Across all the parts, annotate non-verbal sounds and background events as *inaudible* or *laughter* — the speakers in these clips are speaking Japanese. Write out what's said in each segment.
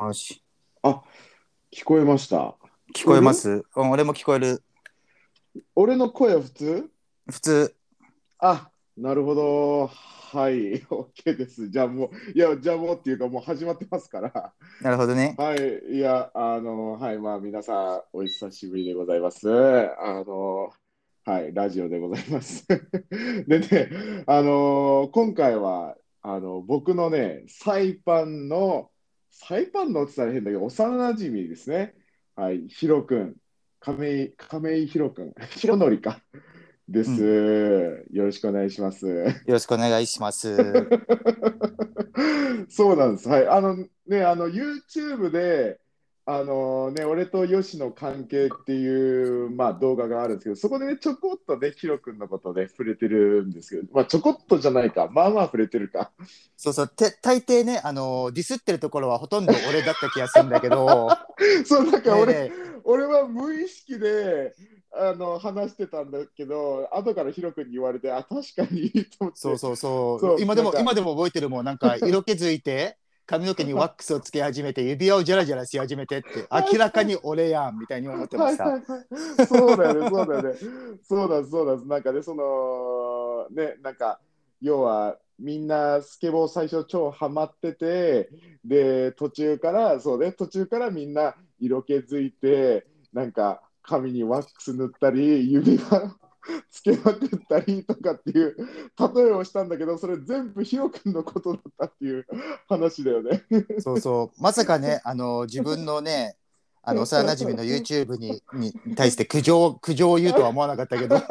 よし。聞こえました。聞こえます？うん、俺も聞こえる。俺の声は普通？普通。あ、なるほど。はい、*laughs* OK です。じゃあもう、いや、じゃあもうっていうか、もう始まってますから。なるほどね。はい、いや、あの、はい、まあ、皆さん、お久しぶりでございます。あの、はい、ラジオでございます。*laughs* でね、あの、今回は、あの、僕のね、サイパンの、サイパンのって言ったら変だけど、幼馴染ですね。はい、ヒロ君、亀井、亀井ヒロ君、*laughs* ヒロノリか。です、よろしくお願いします。よろしくお願いします。*laughs* そうなんです。はい。あのね、あの YouTube で、あのね、俺とヨシの関係っていう、まあ、動画があるんですけど、そこでね、ちょこっとね、ヒロ君のことで触れてるんですけど、まあ、ちょこっとじゃないか、まあまあ触れてるか。そうそう。て大抵ね、あのディスってるところはほとんど俺だった気がするんだけど、*laughs* そう、なんか俺、ね俺は無意識で、あの話してたんだけど、後からヒロ君に言われて、あ、確かにと思って。そうそうそう。そう今でも今でも覚えてるもん。なんか色気づいて。髪の毛にワックスをつけ始めて指輪をジャラジャラし始めてって *laughs* 明らかに俺やんみたいに思ってました。はいはいはい、そうだよね、そうだよね。そうだ、そうだ、なんかね、その、ね、なんか、要は、みんなスケボー最初超ハマってて、で、途中から、そうね、途中からみんな色気づいて、なんか、髪にワックス塗ったり、指輪つけまくったりとかっていう例えをしたんだけど、それ全部ヒロ君のことだったっていう話だよね。そうそう。まさかね、*laughs* あの自分のね、あの幼馴染の YouTube にに対して苦情苦情を言うとは思わなかったけど。*laughs*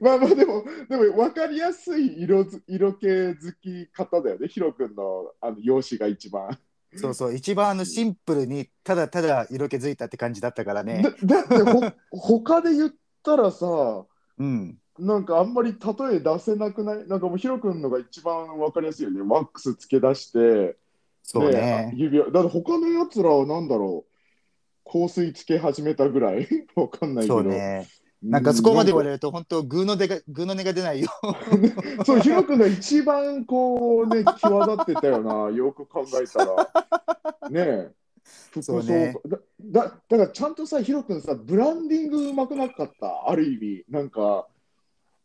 まあまあでも、でも分かりやすい色ず色気づき方だよね、ヒロ君のあの容姿が一番。そうそう一番あのシンプルにただただ色気づいたって感じだったからね。だだってほ *laughs* 他で言ったらさ、うん。なんかあんまり例え出せなくない？なんかもうヒロ君のが一番分かりやすいよね。ワックスつけ出して、そうね。指輪。だって他のやつらはなんだろう、香水つけ始めたぐらい？*laughs* わかんないけど。そうね。なんかそこまで言われるると本当グーの出がグーの音が出ないよ。*laughs* そう、ヒロ君が一番こうね、*laughs* 際立ってたよな、よく考えたら。ねえ。服装そうねだだだからちゃんとさ、ヒロ君さ、ブランディングうまくなかった、ある意味。なんか、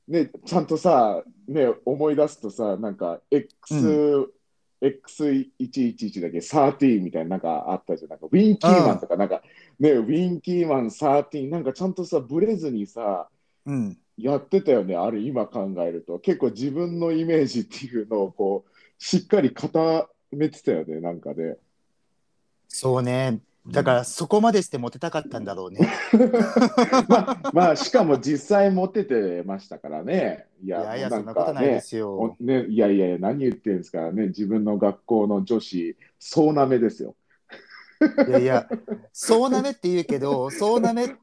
ね、ちゃんとさ、ね、思い出すとさ、なんか X、う X111 だっけ、13みたいな、なんかあったじゃん。なんかウィンキーマンとか、なんか、ね、ウィンキーマン13、なんかちゃんとさ、ブレずにさ、うん。やってたよね、あれ今考えると。結構自分のイメージっていうのをこう、しっかり固めてたよね、なんかで。そうね。だからそこまでしてモテたかったんだろうね。*laughs* まあ、まあ、しかも実際モテてましたからね。いいやいやもうんなことないでねすよお。ね、いやいや何言ってるんですからね、自分の学校の女子、総なめですよ。いやいや、そうなめって言うけど、そうなめって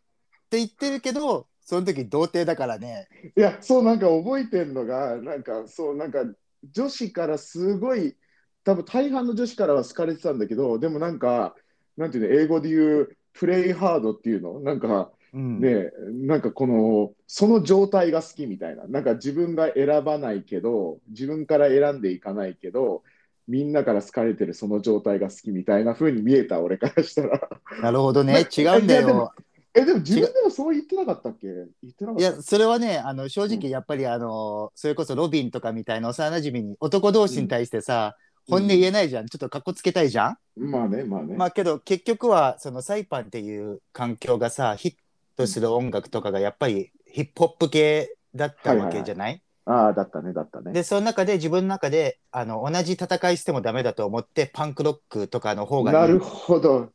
言ってるけど、その時童貞だからね。いや、そうなんか覚えてんのが、なんかそう、なんか女子からすごい、多分大半の女子からは好かれてたんだけど、でもなんか、なんていうの、英語で言う、プレイハードっていうの、なんかうん。ね、なんかこの、その状態が好きみたいな、なんか自分が選ばないけど、自分から選んでいかないけど、みんなから好かれてるその状態が好きみたいな風に見えた、俺からしたら。なるほどね。*laughs* 違うんだよ。え、でも自分でもそう言ってなかったっけ？言ってなかったいや、それはね、あの正直やっぱり、あのそれこそロビンとかみたいな幼馴染に男同士に対してさ、うん本音言えないじゃん。ちょっとかっこつけたいじゃん？まあね、まあね。まあけど結局はそのサイパンっていう環境がさヒットする音楽とかがやっぱりヒップホップ系だったわけじゃない,、ああ、だったね、だったね。でその中で自分の中であの同じ戦いしてもダメだと思ってパンクロックとかの方がいないるほど。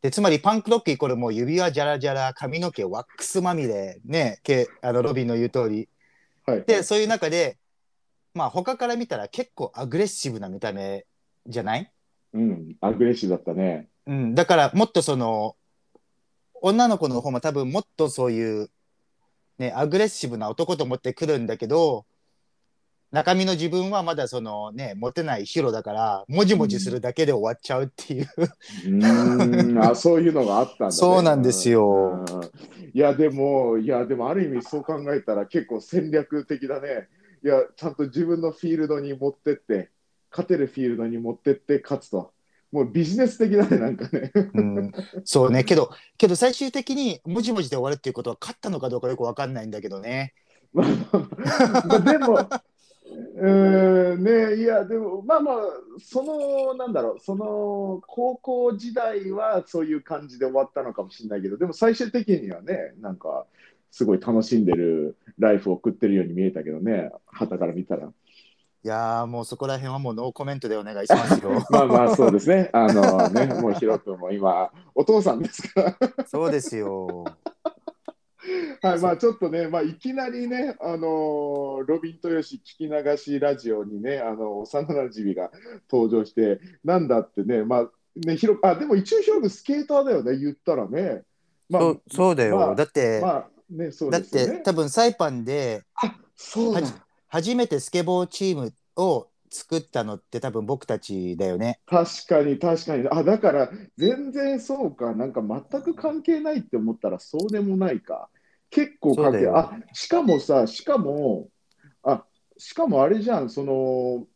でつまりパンクロックイコールもう指輪ジャラジャラ髪の毛ワックスまみれねけあのロビンの言う通りはい。でそういう中でまあ他から見たら結構アグレッシブな見た目じゃない？うん、アグレッシブだったね。うん、だからもっとその女の子の方も多分もっとそういう、ね、アグレッシブな男と思ってくるんだけど中身の自分はまだそのねモテないヒロだからもじもじするだけで終わっちゃうっていう、うーん、あ、そういうのがあったんだ、ね。そうなんですようん。いや、でも、いや、でも、ある意味、そう考えたら、結構戦略的だね。いや、ちゃんと自分のフィールドに持ってって、勝てるフィールドに持ってって勝つと。もうビジネス的だね、なんかね。うん、そうねけどけど最終的にもじもじで終わるっていうことは勝ったのかどうかよくわかんないんだけどね。まあまあでも、*laughs* うーんね、いや、でも、まあまあ、その、なんだろう、その高校時代はそういう感じで終わったのかもしれないけど、でも最終的にはね、なんか、すごい楽しんでるライフを送ってるように見えたけどね、旗から見たら。いやーもうそこら辺はもうノーコメントでお願いしますよ。*laughs* まあまあ、そうですね。あのね、もうヒロ君も今、お父さんですから。そうですよ。*laughs* はい、まあちょっとね、まあ、いきなりね、あのーロビン豊志聞き流しラジオにね、あの幼なじみが登場して、なんだってね、まあね、ひろあでも一応、ヒロ君スケーターだよね、言ったらね。まあ、そうそうだよ、まあだって、まあね、そうだっですよね。て多分サイパンであそうだ初めてスケボーチームを作ったのって多分僕たちだよね。確かに、確かに。あ、だから、全然そうか、なんか全く関係ないって思ったら、そうでもないか。結構関係、あ、しかもさ、しかも、あ、しかもあれじゃん、その、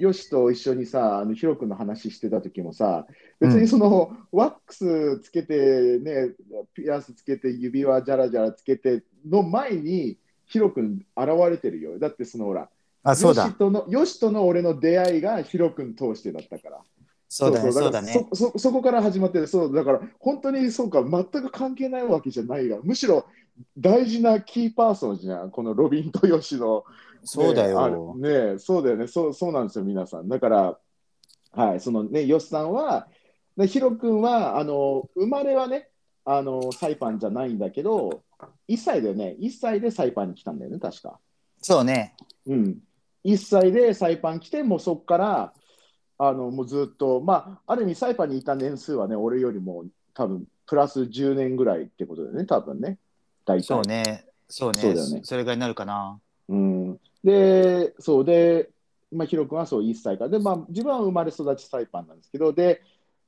よしと一緒にさ、あのヒロ君の話してた時もさ、別にその、ワックスつけて、ね、ピアスつけて、指輪じゃらじゃらつけての前に、ヒロ君現れてるよ。だってそのほら、あ、そうだよし。とのよしとの俺の出会いがヒロ君通してだったから。そうだね、そうそうだね。そそそこから始まってる、そうだから本当にそうか、全く関係ないわけじゃないが、むしろ大事なキーパーソンじゃん、このロビンとヨシの。そうだよ。れねそうだよねそう、そうなんですよ、皆さん。だから、はい、そのね、ヨシさんは、でヒロ君はあの生まれはねあの、サイパンじゃないんだけど、1歳だよね、1歳でサイパンに来たんだよね、確か。そうね。うん、1歳でサイパン来て、もうそこからあのもうずっと、まあ、ある意味、サイパンにいた年数はね、俺よりも多分プラス10年ぐらいってことだよね、多分ね、大体。そうね。そうね。そうだよねそれぐらいになるかな。うん、で、そうで、まあ、ヒロ君はそう1歳から、で、まあ、自分は生まれ育ちサイパンなんですけど、で、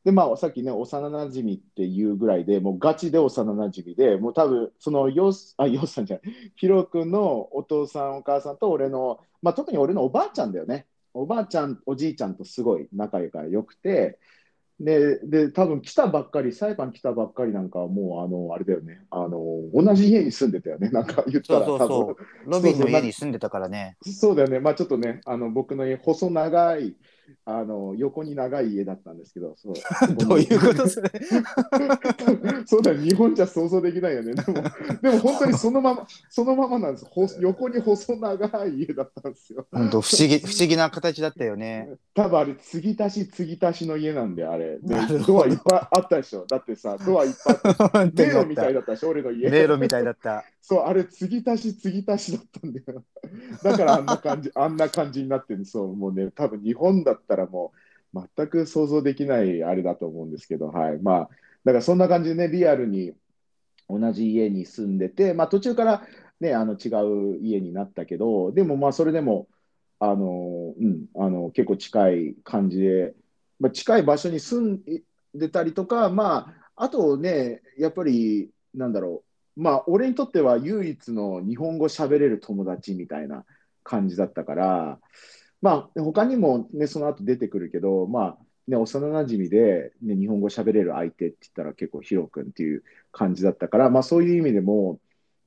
でまあ、さっきね、幼なじみっていうぐらいで、もうガチで幼なじみで、もう多分そのヨス、あ、ヨスさんじゃない、ヒロ君のお父さん、お母さんと俺の、まあ、特に俺のおばあちゃんだよね。おばあちゃん、おじいちゃんとすごい仲が良くて、で、で、多分来たばっかり、サイパン来たばっかりなんかはもう、あの、あれだよね、あの、同じ家に住んでたよね、なんか言ったら、そうそうそう。多分。ロビンの家に住んでたからね。そうだよね、まあちょっとね、あの僕の家、細長い、あの横に長い家だったんですけど、そう *laughs* どういうことそうだよ、*laughs* 日本じゃ想像できないよね。でも、でも本当にそのまま、そのままなんです。ほ横に細長い家だったんですよ。本当不思議、不思議な形だったよね。多分あれ、継ぎ足し継ぎ足しの家なんで、あれ。ドアいっぱいあったでしょ。だってさ、ドアいっぱいあって、*laughs* 本当迷路みたいだったでしょ、俺の家。迷路みたいだった。そう、あれ、継ぎ足し継ぎ足しだったんだよ。*laughs* だからあんな感じ、*laughs* あんな感じになってるそう、もうね、多分日本だったらもう、全く想像できないあれだと思うんですけど、はい。まあ、だからそんな感じでね、リアルに同じ家に住んでて、まあ途中からね、あの違う家になったけど、でもまあそれでも、あの、うん、あの、結構近い感じで、まあ、近い場所に住んでたりとか、まあ、あとね、やっぱり、なんだろう、まあ、俺にとっては唯一の日本語喋れる友達みたいな感じだったから、まあ、他にもね、その後出てくるけど、まあ、ね、幼なじみで、ね、日本語喋れる相手って言ったら結構ヒロ君っていう感じだったから、まあ、そういう意味でも、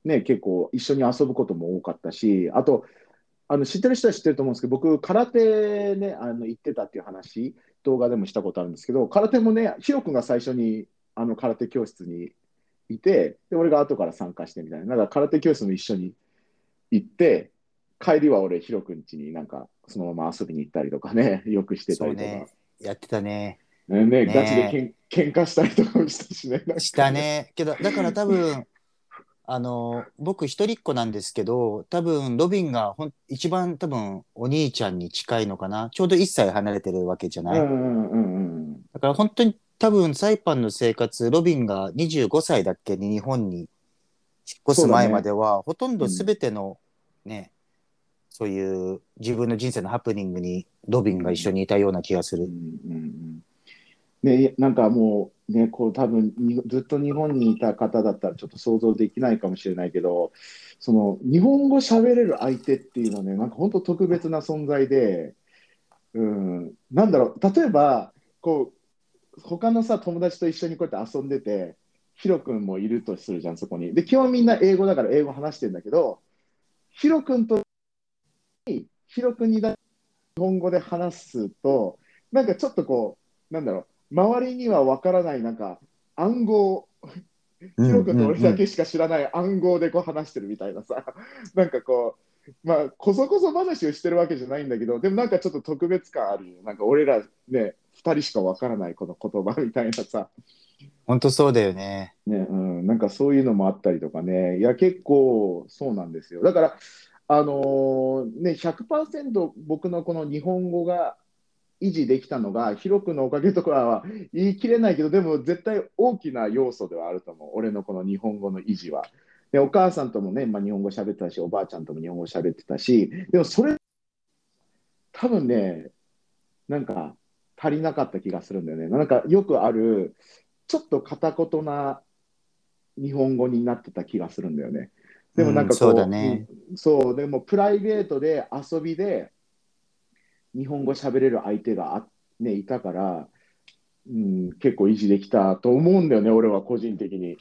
ね、結構一緒に遊ぶことも多かったし、あと、あの知ってる人は知ってると思うんですけど、僕、空手ね、あの行ってたっていう話、動画でもしたことあるんですけど、空手もね、ヒロ君が最初にあの空手教室にいて、で俺が後から参加してみたいな、なんか空手教室も一緒に行って、帰りは俺、ヒロ君家になんかそのまま遊びに行ったりとかね、*laughs* よくしてたりとか、ねやってたね。ねねねガチでけん喧嘩したりとかもしたしね。した。ね。けど、だから多分、*laughs* あの、僕一人っ子なんですけど、多分、ロビンがほん一番多分、お兄ちゃんに近いのかな。ちょうど1歳離れてるわけじゃない。うんうんうんうん。だから本当に多分、サイパンの生活、ロビンが25歳だっけに日本に引っ越す前までは、ほとんど全てのね、そういう自分の人生のハプニングにロビンが一緒にいたような気がする。うんうんうんね、なんかもう、ね、こう多分にずっと日本にいた方だったらちょっと想像できないかもしれないけど、その日本語喋れる相手っていうのはね、なんか本当特別な存在で、うん、なんだろう、例えば、こう、他のさ、友達と一緒にこうやって遊んでて、ヒロ君もいるとするじゃん、そこに。で、基本みんな英語だから英語話してるんだけど、ヒロ君と、ヒロ君にだ日本語で話すと、なんかちょっとこう、なんだろう、周りにはわからない、なんか暗号、ヒロ君と俺だけしか知らない暗号でこう話してるみたいなさ、なんかこう、まあ、こそこそ話をしてるわけじゃないんだけど、でもなんかちょっと特別感あるよ。なんか俺らね、2人しかわからないこの言葉みたいなさ、本当そうだよね。ね、うん、なんかそういうのもあったりとかね、いや、結構そうなんですよ。だから、あのーね、100%僕のこの日本語が維持できたのが、ヒロ君のおかげとかは言い切れないけど、でも絶対大きな要素ではあると思う、俺のこの日本語の維持は。で、お母さんともね、まあ、日本語喋ってたし、おばあちゃんとも日本語喋ってたし、でもそれ、多分ね、なんか足りなかった気がするんだよね。なんかよくある、ちょっと片言な日本語になってた気がするんだよね。でもなんかこう、うんそうだねうんそう、でもプライベートで遊びで日本語喋れる相手があ、ね、いたから、うん、結構維持できたと思うんだよね、俺は個人的に。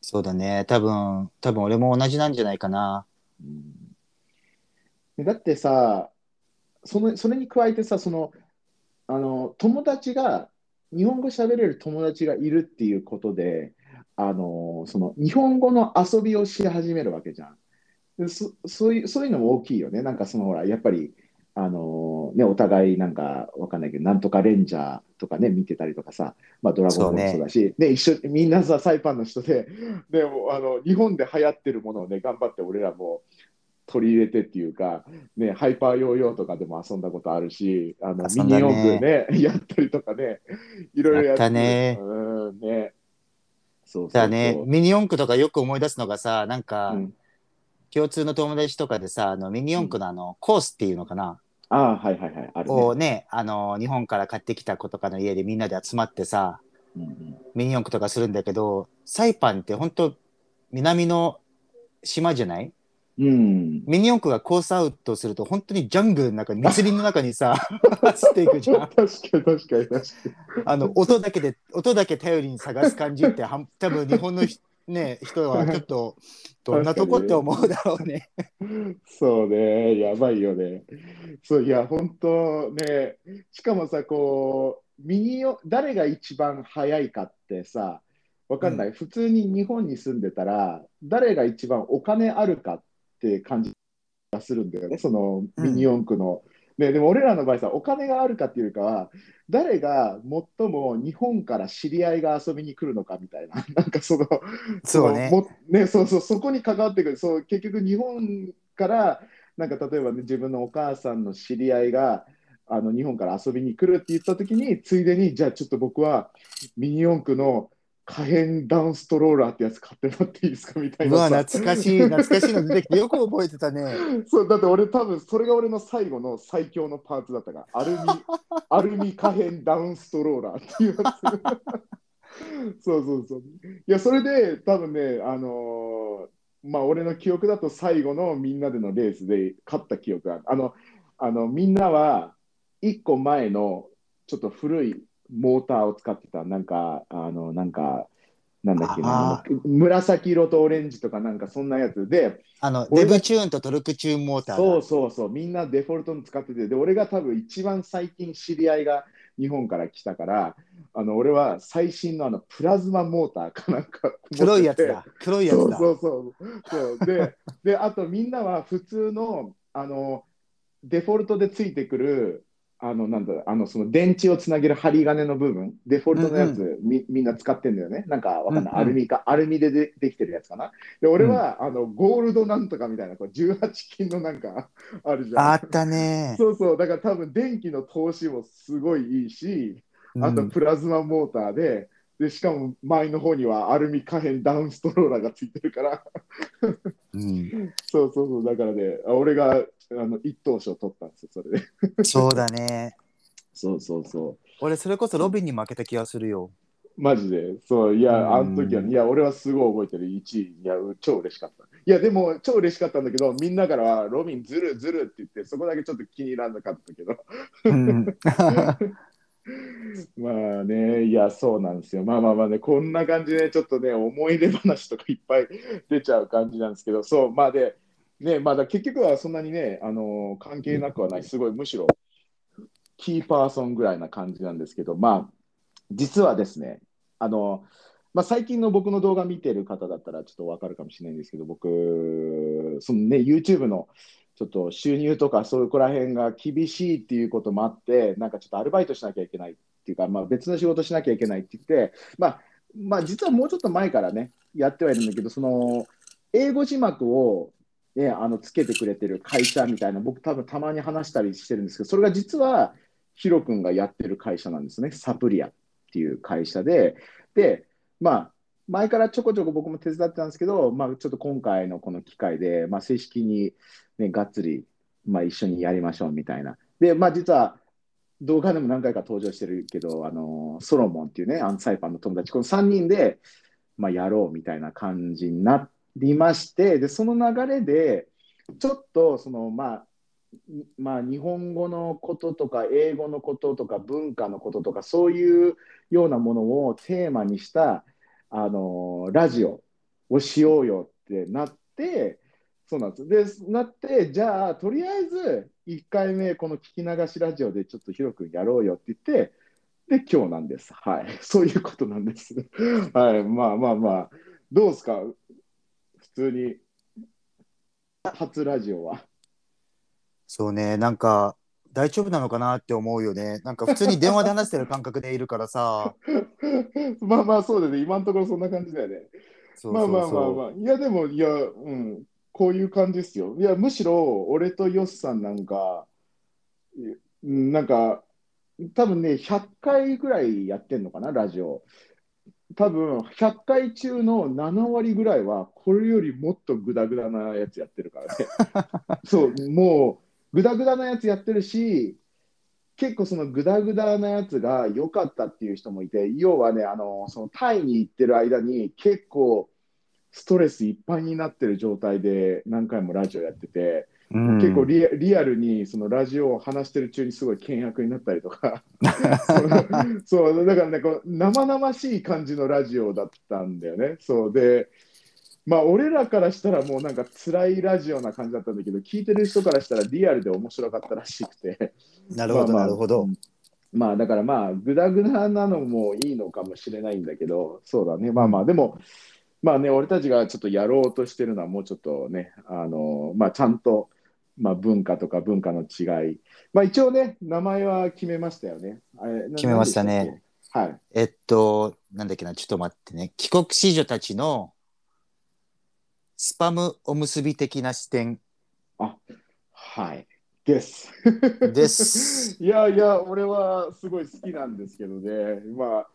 そうだね。多分、多分俺も同じなんじゃないかな。うんだってさその、それに加えてさ、その、あの、友達が、日本語喋れる友達がいるっていうことで、あの、その、日本語の遊びをし始めるわけじゃん。でそ、そういう、そういうのも大きいよね。なんかその、ほら、やっぱり、あのね、お互いなんかわかんないけど、なんとかレンジャーとかね、見てたりとかさ、まあ、ドラゴンボールもそうだし、で、一緒にみんなさ、サイパンの人で、*laughs* でもあの日本で流行ってるものをね、頑張って俺らも取り入れてっていうか、ね、ハイパーヨーヨーとかでも遊んだことあるし、あのミニ四駆ね、*laughs* やったりとかね、いろいろややったね。うん、ね。そうだね、ミニ四駆とかよく思い出すのがさ、なんか、うん。共通の友達とかでさ、あのミニ四駆のあの、コースっていうのかな、ああ、はいはいはい、あるね。をね、あの、日本から買ってきた子とかの家でみんなで集まってさ、うんうんミニ四駆とかするんだけど、サイパンって本当南の島じゃない？うん、ミニ四駆がコースアウトすると本当にジャングルの中に密林の中にさ *laughs* 走っていくじゃん確かに確かに確かに。あの音だけで音だけ頼りに探す感じってはん多分日本のひね *laughs* 人はちょっとどんなとこって思うだろうね。そうね、やばいよね。そういや、本当ね、しかもさ、こう、ミニよ誰が一番早いかってさ、わかんない、普通に日本に住んでたら、誰が一番お金あるかって感じがするんだよね、そのミニ四駆の。ね、でも俺らの場合さ、お金があるかっていうかは、誰が最も日本から知り合いが遊びに来るのかみたいな、*laughs* なんかその、そうね。ね、そうそう、そこに関わってくる、そう結局、日本から、なんか例えば、ね、自分のお母さんの知り合いがあの日本から遊びに来るって言ったときに、ついでに、じゃあちょっと僕はミニ四駆の可変ダウンストローラーってやつ買ってもらっていいですかみたいうなわさ。懐かしい懐かしいの出てきてよく覚えてたね。*laughs* そうだって俺多分それが俺の最後の最強のパーツだったからアルミ *laughs* アルミ可変ダウンストローラーっていうやつ *laughs* そうそうそういやそれで多分ねあのーまあ俺の記憶だと最後のみんなでのレースで勝った記憶があるあのあのみんなは一個前のちょっと古いモーターを使ってたなんかあのなんかなんだっけな紫色とオレンジとかなんかそんなやつであのデブチューンとトルクチューンモーターだ。そうそうそう、みんなデフォルトに使ってて、で、俺が多分一番最近知り合いが日本から来たから、あの俺は最新のあのプラズマモーターかなんか黒いやつだ。黒いやつだ。そうそうそうそう。でであとみんなは普通のあのデフォルトでついてくるあのなんだあのその電池をつなげる針金の部分デフォルトのやつ、みみんな使ってんだよね。なんかわかんない、うんうん。アルミかアルミででできてるやつかな。で俺は、あのゴールドなんとかみたいなこう18金のなんか *laughs* あるじゃん。あったね。そうそう。だから多分電気の通しもすごいいいしあとうんプラズマモーターで、でしかも前の方にはアルミ可変ダウンストローラーがついてるから、うん。*laughs* そうそうそう、だからね、あ俺があの一等賞取ったんですよ、それで。そうだね。*laughs* そうそうそう。俺それこそロビンに負けた気がするよ。マジで、そう、いや、あうんの時は、いや、俺はすごい覚えてる、1位、いや、超嬉しかった。いいや、でも超嬉しかったんだけど、みんなからはロビンずるずるって言って、そこだけちょっと気に入らなかったけど。うん *laughs* まあね、いや、そうなんですよ。まあまあまあね、こんな感じで、ちょっとね、思い出話とかいっぱい出ちゃう感じなんですけど、そう、まあで、ね、まあだ結局はそんなにね、あの関係なくはない、すごい、むしろ、キーパーソンぐらいな感じなんですけど、まあ、実はですね、あの、まあ、最近の僕の動画見てる方だったらちょっとわかるかもしれないんですけど、僕、そのね、YouTube のちょっと収入とかそうこら辺が厳しいっていうこともあって、なんかちょっとアルバイトしなきゃいけないっていうか、まあ、別の仕事しなきゃいけないって言って、まあ、まあ、実はもうちょっと前からね、やってはいるんだけど、その、英語字幕を、ね、あのつけてくれてる会社みたいな、僕多分たまに話したりしてるんですけど、それが実はヒロ君がやってる会社なんですね、サプリアっていう会社で、で、まあ、前からちょこちょこ僕も手伝ってたんですけど、まあ、ちょっと今回のこの機会で、まあ、正式に、ね、がっつり、まあ、一緒にやりましょうみたいな。で、まあ、実は動画でも何回か登場してるけど、あのソロモンっていうね、アンサイパンの友達、この3人で、まあ、やろうみたいな感じになっりまして、で、その流れで、ちょっとその、まあ、まあ、日本語のこととか英語のこととか文化のこととかそういうようなものをテーマにしたあのラジオをしようよってなってそうなんです。でなってじゃあとりあえず1回目この聞き流しラジオでちょっとヒロ君やろうよって言ってで今日なんです。はい。そういうことなんです。はい。まあまあまあどうですか？通に初ラジオはそうね、なんか大丈夫なのかなって思うよね。なんか普通に電話で話してる感覚でいるからさ。*laughs* まあまあそうだね、今のところそんな感じだよね。そうそうそうまあまあまあまあ、いやでも、いや、うん、こういう感じですよ。いや、むしろ俺とヨスさんなんか、なんか、多分ね、100回ぐらいやってんのかな、ラジオ。多分100回中の7割ぐらいは、これよりもっとグダグダなやつやってるからね。*laughs* そう、もう、グダグダなやつやってるし、結構そのグダグダなやつが良かったっていう人もいて、要はね、あの、そのタイに行ってる間に結構ストレスいっぱいになってる状態で何回もラジオやってて、うん結構リアリアルにそのラジオを話してる中にすごい険悪になったりとか、*laughs* そうだからね、こう生々しい感じのラジオだったんだよね。そうで、まあ俺らからしたらもうなんか辛いラジオな感じだったんだけど、聞いてる人からしたらリアルで面白かったらしくて。なるほど、なるほど。うんまあだからまあ、ぐだぐだなのもいいのかもしれないんだけど、そうだね、まあまあ、でも、まあね、俺たちがちょっとやろうとしてるのは、もうちょっとね、あのまあ、ちゃんと、まあ、文化とか文化の違い、まあ一応ね、名前は決めましたよね。あれな決めましたね。はい。えっと、なんだっけな、ちょっと待ってね。帰国子女たちのスパムおむすび的な視点はい。です。です。*laughs* いやいや、俺はすごい好きなんですけどね、まあ、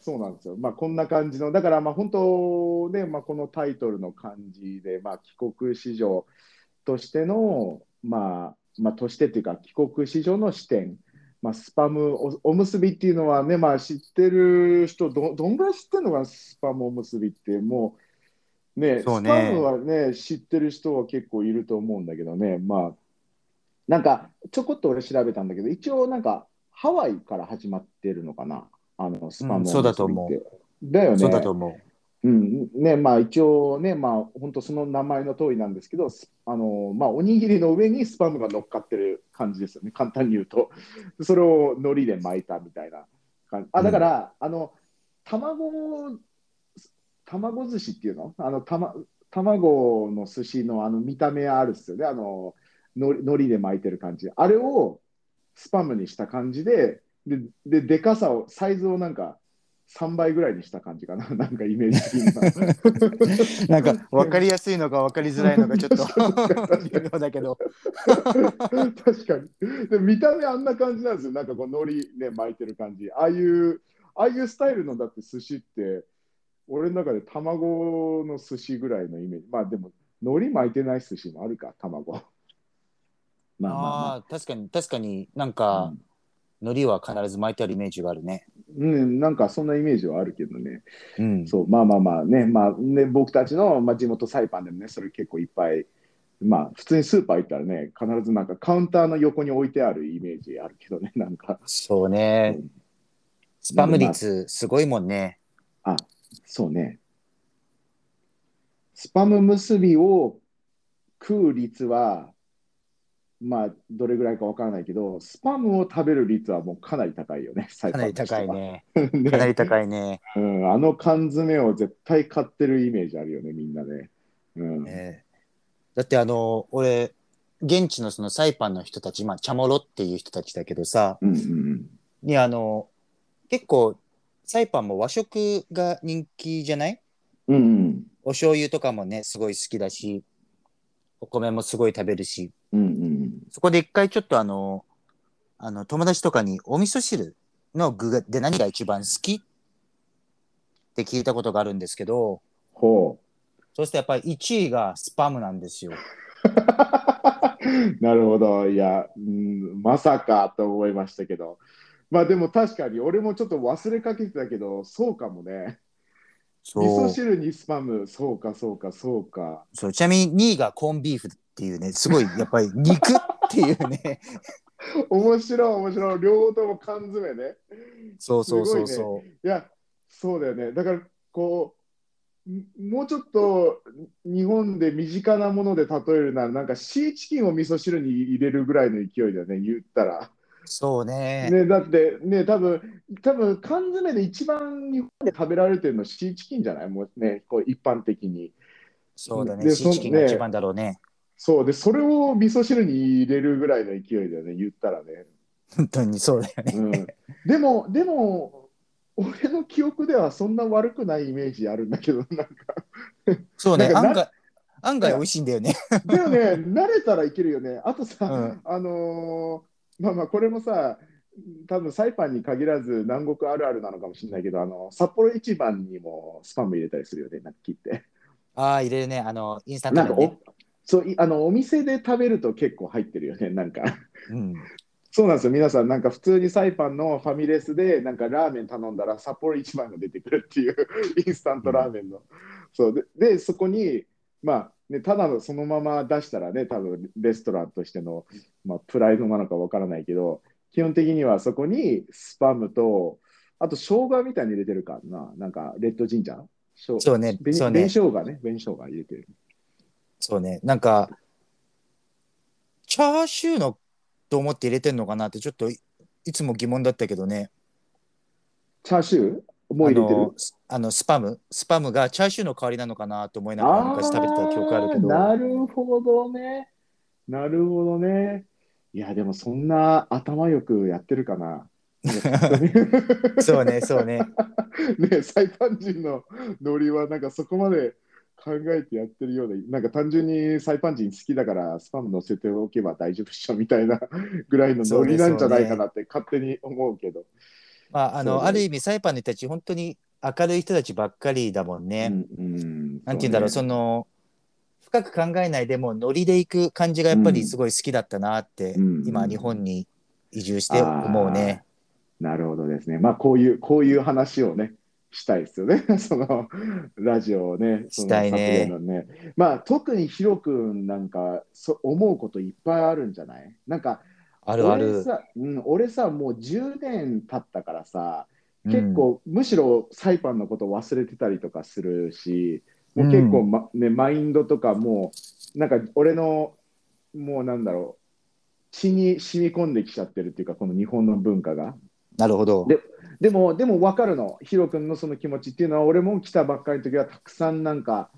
そうなんですよ。まあ、こんな感じの、だからまあ本当ね、まあ、このタイトルの感じで、まあ、帰国子女としての、まあ、まあ、としてっていうか、帰国子女の視点、まあ、スパムおおむすびっていうのはね、まあ、知ってる人ど、どんぐらい知ってるのかな、スパムおむすびって、もう、ね、そうね。スパムはね、知ってる人は結構いると思うんだけどね、まあ、なんか、ちょこっと俺調べたんだけど、一応なんか、ハワイから始まってるのかな、あの、スパムおむすびって。そうだと思う。だよね。そうだと思うん、ね、まあ一応ね、まあ本当その名前の通りなんですけど、スあの、まあおにぎりの上にスパムが乗っかってる感じですよね、簡単に言うと。*laughs* それを海苔で巻いたみたいな感じ。あ、だから、あの、卵、卵寿司っていうの？あの、たま、卵の寿司のあの見た目あるっすよね、あの、のり海苔で巻いてる感じ。あれをスパムにした感じで、で、で、でかさを、サイズをなんか、3倍ぐらいにした感じかな、*laughs* なんかイメージ的には。う。*laughs* なんか分かりやすいのか分かりづらいのかちょっと *laughs* 微妙だけど。確かに。で見た目あんな感じなんですよ。なんかこう海苔ね巻いてる感じ。ああいう、ああいうスタイルのだって寿司って、俺の中で卵の寿司ぐらいのイメージ。まあでも、海苔巻いてない寿司もあるか、卵。まあまあまあ確かに、確かになんあ。かうん海苔は必ず巻いてあるイメージがあるね。うん、なんかそんなイメージはあるけどね。うん。そう、まあまあまあね、まあね、僕たちの、まあ、地元サイパンでもね、それ結構いっぱい、まあ普通にスーパー行ったらね、必ずなんかカウンターの横に置いてあるイメージあるけどね、*laughs* なんか。そうねう。んスパム率すごいもんね。あ、そうね。スパム結びを食う率は、まあ、どれぐらいかわからないけど、スパムを食べる率はもうかなり高いよね、かなり高いね。*laughs* ねかなり高いね。うん、あの缶詰を絶対買ってるイメージあるよね、みんなね。うん。ねだってあの、俺、現地のそのサイパンの人たち、まあ、チャモロっていう人たちだけどさ、うんうんにあの、結構、サイパンも和食が人気じゃない？うん。うんうん。お醤油とかもね、すごい好きだし、お米もすごい食べるし、うんうんそこで一回ちょっとあの、あの、友達とかにお味噌汁の具がで何が一番好きって聞いたことがあるんですけど、ほそうするとやっぱり1位がスパムなんですよ。う。*laughs* なるほど。いや、うん、まさかと思いましたけど。まあでも確かに俺もちょっと忘れかけてたけど、そうかもね。そ味噌う汁にスパム、そうかそうかそうか。そう。ちなみに2位がコンビーフっていうね、すごいやっぱり肉っていうね。*laughs* 面白い面白い。両方とも缶詰ね。そうそうそうそう。いや、そうだよね。だから、こう、んもうちょっと日本で身近なもので例えるなら、なんかシーチキンを味噌汁に入れるぐらいの勢いだよね、言ったら。そうね。ね、だって、ね、多分多分缶詰で一番日本で食べられてるのシーチキンじゃない？もうね、こう一般的に。そうだね。でシーチキンが一番だろうね。そうで、それを味噌汁に入れるぐらいの勢いだよね、言ったらね。本当にそうだよね。うん、でも、でも、俺の記憶ではそんな悪くないイメージあるんだけど、なんか。そうね。なんかな案外、案外美味しいんだよね。でもね、慣れたらいけるよね。あとさ、うんあのーまあまあ、これもさ、多分サイパンに限らず南国あるあるなのかもしれないけど、あの札幌一番にもスパム入れたりするよね、なんか切って。ああ、入れるね。あの、インスタンなんかそうい *laughs* あのお店で食べると結構入ってるよね、*laughs* なんか。うん。そうなんですよ、皆さん、なんか普通にサイパンのファミレスで、なんかラーメン頼んだら、札幌一番が出てくるっていう、*laughs* インスタントラーメンの。そうでで、そこに、まあ、ね、ただのそのまま出したらね、多分レストランとしての、まあ、プライドなのかわからないけど、基本的にはそこにスパムと、あと生姜みたいに入れてるかな、なんかレッドジンジャー？しょそうね。紅そうね。紅生姜ね、紅生姜入れてる。そうね。なんか、チャーシューのと思って入れてんのかなって、ちょっといいつも疑問だったけどね。チャーシュー？もう入れてる？あのスあのスパムスパムがチャーシューの代わりなのかなと思いながら昔食べてた記憶あるけど。ーなるほどね。なるほどね。いや、でもそんな頭よくやってるかな。*laughs* そうね、そうね。*laughs* ね、サイパン人のノリはなんかそこまで考えてやってるようで、なんか単純にサイパン人好きだからスパム乗せておけば大丈夫っしょみたいな *laughs* ぐらいのノリなんじゃないかなって勝手に思うけど。まあ、あの、ある意味、サイパンの人たち、本当に明るい人たちばっかりだもんね。うんうんなんて言うんだろう、そねの、深く考えないでも、ノリでいく感じがやっぱりすごい好きだったなって、うん今、日本に移住して思うね。なるほどですね。まあこういうこういう話をねしたいですよね。*laughs* そのラジオをね。そのねねまあ特にヒロ君なんかそ思うこといっぱいあるんじゃない？なんかあるあ俺る。さ、うん、俺さもう10年経ったからさうん結構、むしろサイパンのこと忘れてたりとかするしもう結構、まね、マインドとかもうなんか俺のもうなんだろう血に染み込んできちゃってるっていうかこの日本の文化が。なるほど。ででも、でも分かるの、ヒロ君のその気持ちっていうのは、俺も来たばっかりの時はたくさんなんか、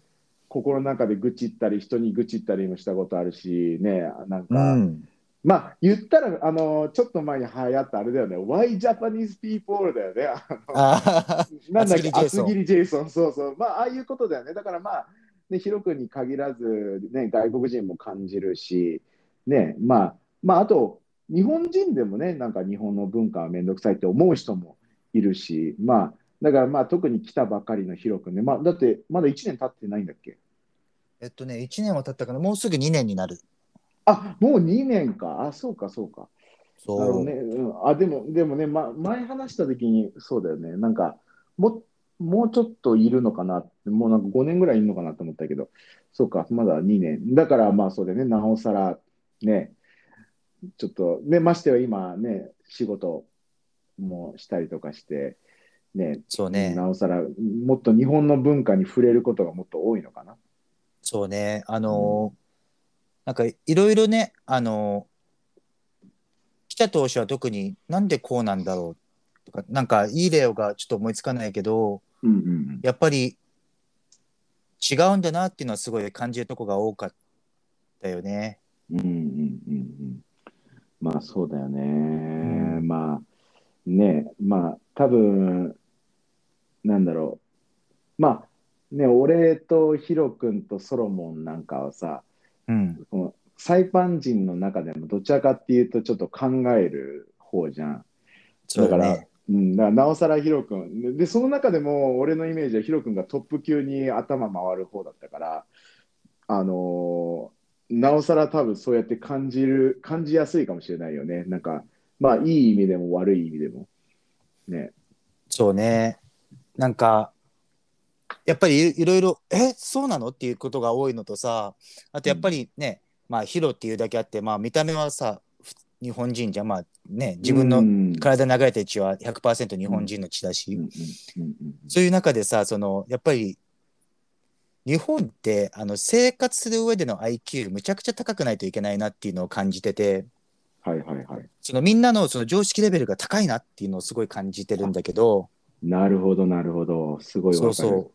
心の中で愚痴ったり、人に愚痴ったりもしたことあるし、ね、なんうか、ん。まあ、言ったら、あの、ちょっと前に流行ったあれだよね、Why Japanese People だよね。あのあなんだっけ、厚切りジェイソン。そうそう、まあ、ああいうことだよね。だからまあ、ね、ヒロ君に限らず、ね、外国人も感じるし、ね、まあ、まあ、あと、日本人でもね、なんか日本の文化はめんどくさいって思う人もいるし、まあ、だからまあ、特に来たばかりのヒロ君ね、まあ、だって、まだ1年経ってないんだっけ？えっとね、1年は経ったから、もうすぐ2年になる。あ、もう2年か。あ、そうか、そうか。そう、ね。うん、あ、でも、でもね、ま、前話した時に、そうだよね。なんか、も、もうちょっといるのかなもうなんか5年ぐらいいるのかなと思ったけど、そうか、まだ2年。だから、まあ、そうだよね。なおさら、ね、ちょっと、ね、ましては今ね、仕事もしたりとかして、ね、そうね。なおさら、もっと日本の文化に触れることがもっと多いのかな？そうね。あのーなんかいろいろね、あのー北投手は特になんでこうなんだろうとか、なんかいい例がちょっと思いつかないけど、うんうんやっぱり違うんだなっていうのはすごい感じるとこが多かったよね。うんうんうんうんまあそうだよね。んまあね、まあ多分なんだろう。まあね、俺とヒロ君とソロモンなんかはさ、うん。このサイパン人の中でもどちらかっていうとちょっと考える方じゃん。だからね。うん、だからなおさらヒロ君ででその中でも俺のイメージはヒロ君がトップ級に頭回る方だったからあのーなおさら多分そうやって感じる感じやすいかもしれないよねなんかまあいい意味でも悪い意味でも。ね。そうね。なんか、やっぱりいいろいろ、え、そうなの？っていうことが多いのとさ、あとやっぱりね、まあヒロっていうだけあって、まあ見た目はさ、ふ日本人じゃん、まあね、自分のうん。体流れてる血は100%日本人の血だし、うん。うん。うん。うん。そういう中でさ、その、やっぱり、日本ってあの生活する上での IQ むちゃくちゃ高くないといけないなっていうのを感じてて、はいはいはい。そのみんなのその常識レベルが高いなっていうのをすごい感じてるんだけど、なるほどなるほど。すごいわかる。そうそう。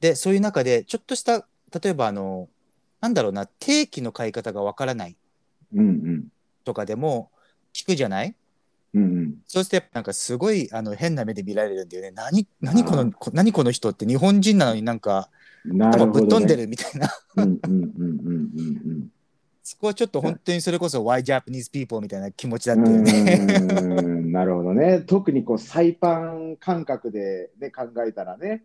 で、そういう中で、ちょっとした、例えばあの、なんだろうな、定期の買い方がわからないうんうん。とかでも聞くじゃない？うんうん。そうしてなんかすごいあの変な目で見られるんだよね。何、何この、こ何この人って日本人なのになんかぶっ飛んでるみたいな。そこはちょっと本当にそれこそ Why Japanese people みたいな気持ちだうんったよね。なるほどね。特にこうサイパン感覚で、ね、考えたらね。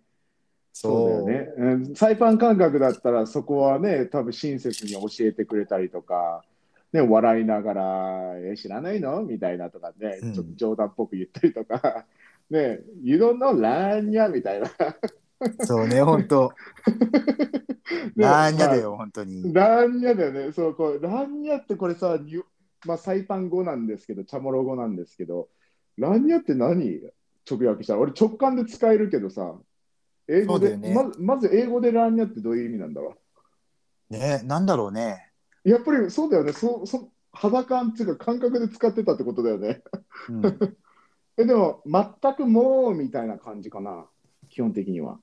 そうだよね、うん。サイパン感覚だったらそこはね、多分親切に教えてくれたりとか、ね、笑いながら、え、知らないの？みたいなとかね、うんちょっと冗談っぽく言ったりとか、*laughs* ね、You don't know ラーニャ？みたいな。そうね、本当。*laughs* ねなんやだよ、本当に。ラーニャだよね。そう、こうラーニャってこれさ、にまあ、サイパン語なんですけど、チャモロ語なんですけど、ラーニャって何？直訳したら、俺直感で使えるけどさ、英語で、ねまずまず英語でラーニャってどういう意味なんだろね、なんだろうね。うやっぱりそうだよね。そそ肌感っていうか感覚で使ってたってことだよね。うん、*laughs* えでも、全くもうみたいな感じかな、基本的には。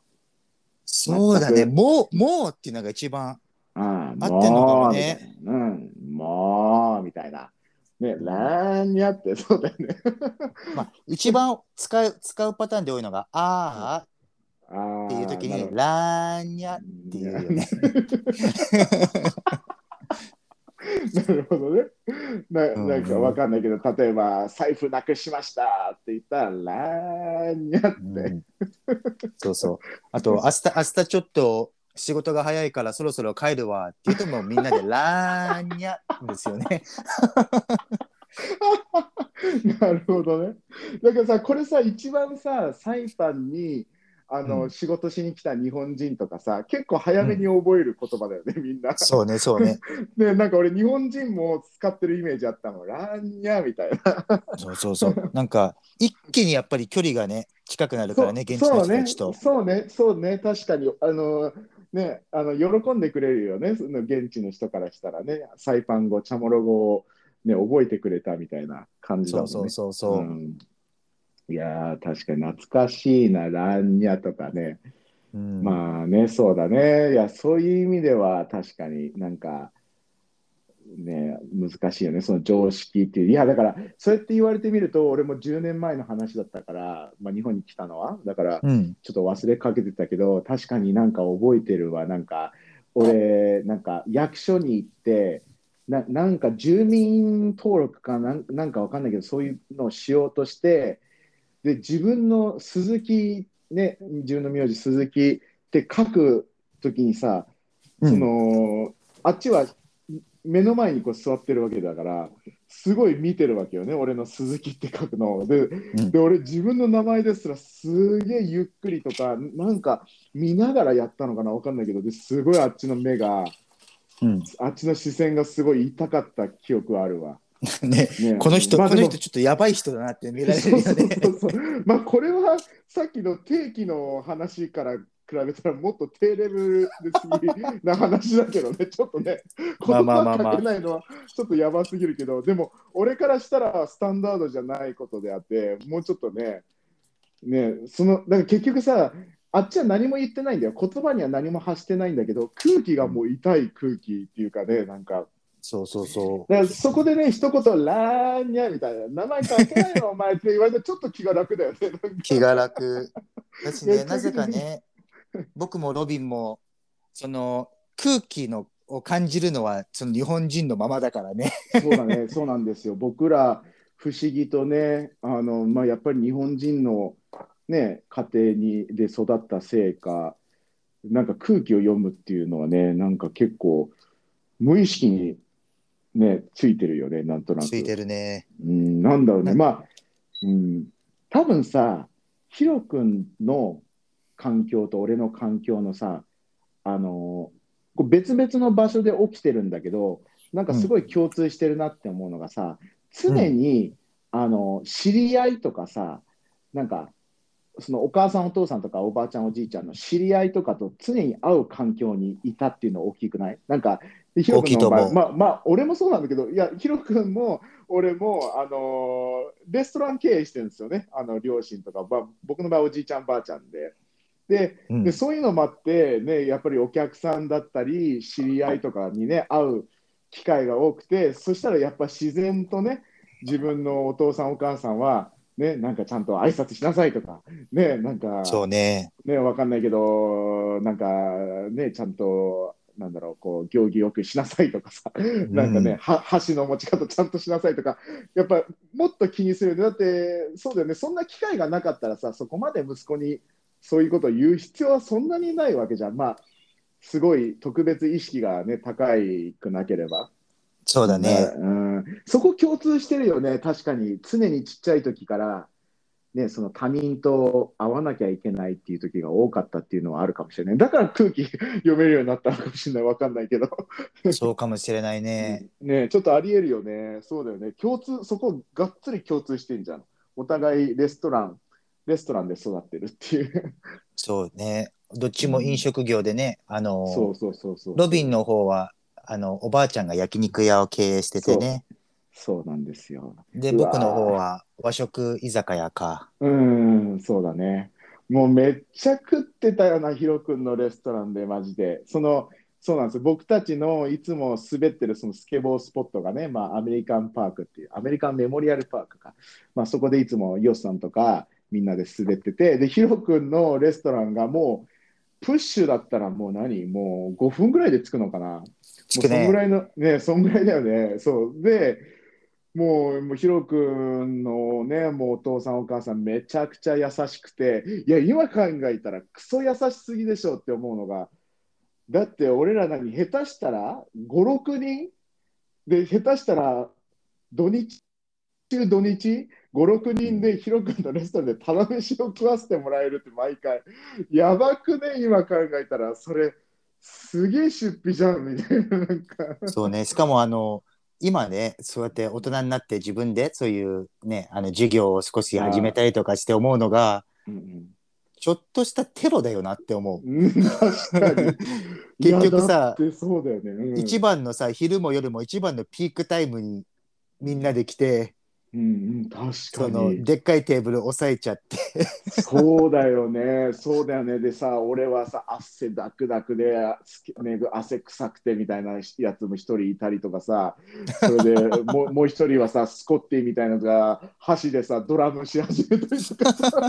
そうだね、もう、もうっていうのが一番。合ってんのかもね。もうん、もうみたいな。ね、ラーニャってそうだよね。まあ、一番使う、使うパターンで多いのが、あ *laughs* あーっていう時に、ラーニャっていうよね。*laughs* なるほどね。なうんなんかわかんないけど、例えば、財布なくしましたって言ったら、ラーニャって。うんそうそう。あと、明日、明日ちょっと仕事が早いからそろそろ帰るわって言うともうみんなで *laughs* ラーニャですよね。*laughs* なるほどね。だからさ、これさ、一番さ、サイパンにあの、うん仕事しに来た日本人とかさ、結構早めに覚える言葉だよね、みんな。そうね、そうね。で、*laughs* なんか俺、日本人も使ってるイメージあったの、ラーニャみたいな。そうそうそう。なんか、一気にやっぱり距離がね、近くなるからね、現地の人たちと。そうね、そうね、確かに、あの、ね、あの喜んでくれるよね、その現地の人からしたらね、サイパン語、チャモロ語を、ね、覚えてくれたみたいな感じだもね。そうんそうそうそう。んいやー、確かに懐かしいな、ランニャとかね。うんまあね、そうだね。いや、そういう意味では確かになんか、ね、難しいよね、その常識っていう。いや、だから、そうやって言われてみると、俺も10年前の話だったから、まあ、日本に来たのは、だから、うん。ちょっと忘れかけてたけど、確かになんか覚えてるわ。なんか、俺、なんか役所に行って、ななんか住民登録かなんなんかわかんないけど、そういうのをしようとして、で、自分の鈴木、ね、自分の名字鈴木って書くときにさ、うんその、あっちは目の前にこう座ってるわけだから、すごい見てるわけよね、俺の鈴木って書くのを。で、んで俺、自分の名前ですらすげえゆっくりとか、なんか見ながらやったのかな、わかんないけど、ですごいあっちの目が、うんあっちの視線がすごい痛かった記憶はあるわ。*laughs* ね、ねこの人、まあこの人ちょっとやばい人だなって見られるよね。*laughs* そうそう。まあこれはさっきの定期の話から比べたらもっと低レベルな話だけどね、ちょっとね、*laughs* まあ言葉かけないのはちょっとやばすぎるけど、でも俺からしたらスタンダードじゃないことであって、もうちょっとね、ね、その、だから結局さ、あっちは何も言ってないんだよ。言葉には何も発してないんだけど、空気がもう痛い空気っていうかね、なんか、そうそうそう。だからそこでね、一言、ラーニャみたいな、名前書けないの、お前って言われたらちょっと気が楽だよね。気が楽。だしね、なぜかね、僕もロビンも、その空気のを感じるのは、その日本人のままだからね。そうだね、*laughs* そうなんですよ。僕ら、不思議とね、あのまあ、やっぱり日本人の、ね、家庭にで育ったせいか、なんか空気を読むっていうのはね、なんか結構、無意識に、ね、ついてるよね、なんとなく。ついてるね。うん、なんだろうね、なまあ、うん、多分さ、ヒロ君の環境と俺の環境のさ、あのこう別々の場所で起きてるんだけど、なんかすごい共通してるなって思うのがさ、常に、あの知り合いとかさ、なんか、そのお母さん、お父さんとかおばあちゃん、おじいちゃんの知り合いとかと常に会う環境にいたっていうの大きくない？なんか、ヒロ君まあ、まあ、俺もそうなんだけど、いや、ヒロ君も俺も、あのーレストラン経営してるんですよね、あの両親とか、まあ、僕の場合、おじいちゃん、ばあちゃんで。でうんでそういうのもあって、ね、やっぱりお客さんだったり、知り合いとかにね、会う機会が多くて、そしたらやっぱ自然とね、自分のお父さん、お母さんは、ね、なんかちゃんと挨拶しなさいとか、ね、なんか、そうね。ね、わかんないけど、なんかね、ちゃんと、なんだろう、こう、行儀よくしなさいとかさ、なんかね、うんは箸の持ち方ちゃんとしなさいとか、やっぱもっと気にするよね。だって、そうだよね、そんな機会がなかったらさ、そこまで息子にそういうことを言う必要はそんなにないわけじゃん。まあ、すごい特別意識がね、高いくなければ。そうだね。うん、そこ共通してるよね、確かに。常にちっちゃい時から、ね、その他人と会わなきゃいけないっていう時が多かったっていうのはあるかもしれない。だから空気 *laughs* 読めるようになったのかもしれない。わかんないけど。そうかもしれないね。*laughs* ねちょっとありえるよね。そうだよね。共通、そこがっつり共通してんじゃん。お互いレストラン、レストランで育ってるっていう。そうね。どっちも飲食業でね、あの、そうそうそうそう。ロビンの方は、あの、おばあちゃんが焼肉屋を経営しててね。そうなんですよ。で、僕の方は和食居酒屋か。うん、そうだね。もうめっちゃ食ってたよな、ヒロ君のレストランで、マジで。その、そうなんですよ。僕たちのいつも滑ってるそのスケボースポットがね、まあ、アメリカンパークっていう、アメリカンメモリアルパークか。まあ、そこでいつもヨスさんとかみんなで滑ってて、で、ヒロ君のレストランがもう、プッシュだったらもう何？もう5分ぐらいで着くのかな。ね。もうそんぐらいの、ね、そんぐらいだよね。そう。で、もう、もうヒロ君のね、もうお父さんお母さんめちゃくちゃ優しくて、いや、今考えたらクソ優しすぎでしょって思うのが、だって俺ら何、下手したら5、6人？で、下手したら土日中土日？5、6人でヒロ君のレストランでただ飯を食わせてもらえるって毎回。やばくね、今考えたら、それ、すげえ出費じゃんみたいな、なんか。そうね。しかも、あの、今ね、そうやって大人になって自分でそういうね、あの授業を少し始めたりとかして思うのが、うんちょっとしたテロだよなって思う。*laughs* 結局さうだよね。うん、一番のさ、昼も夜も一番のピークタイムにみんなで来て、うんうん、確そかに。のでっかいテーブル押さえちゃって、そうだよね。そうだよね。でさ、俺はさ、汗だくだくで、ね、汗臭くてみたいなやつも一人いたりとかさ、それで *laughs* もうもう一人はさ、スコッティみたいなのが箸でさ、ドラムし始めたりとかさ。*laughs*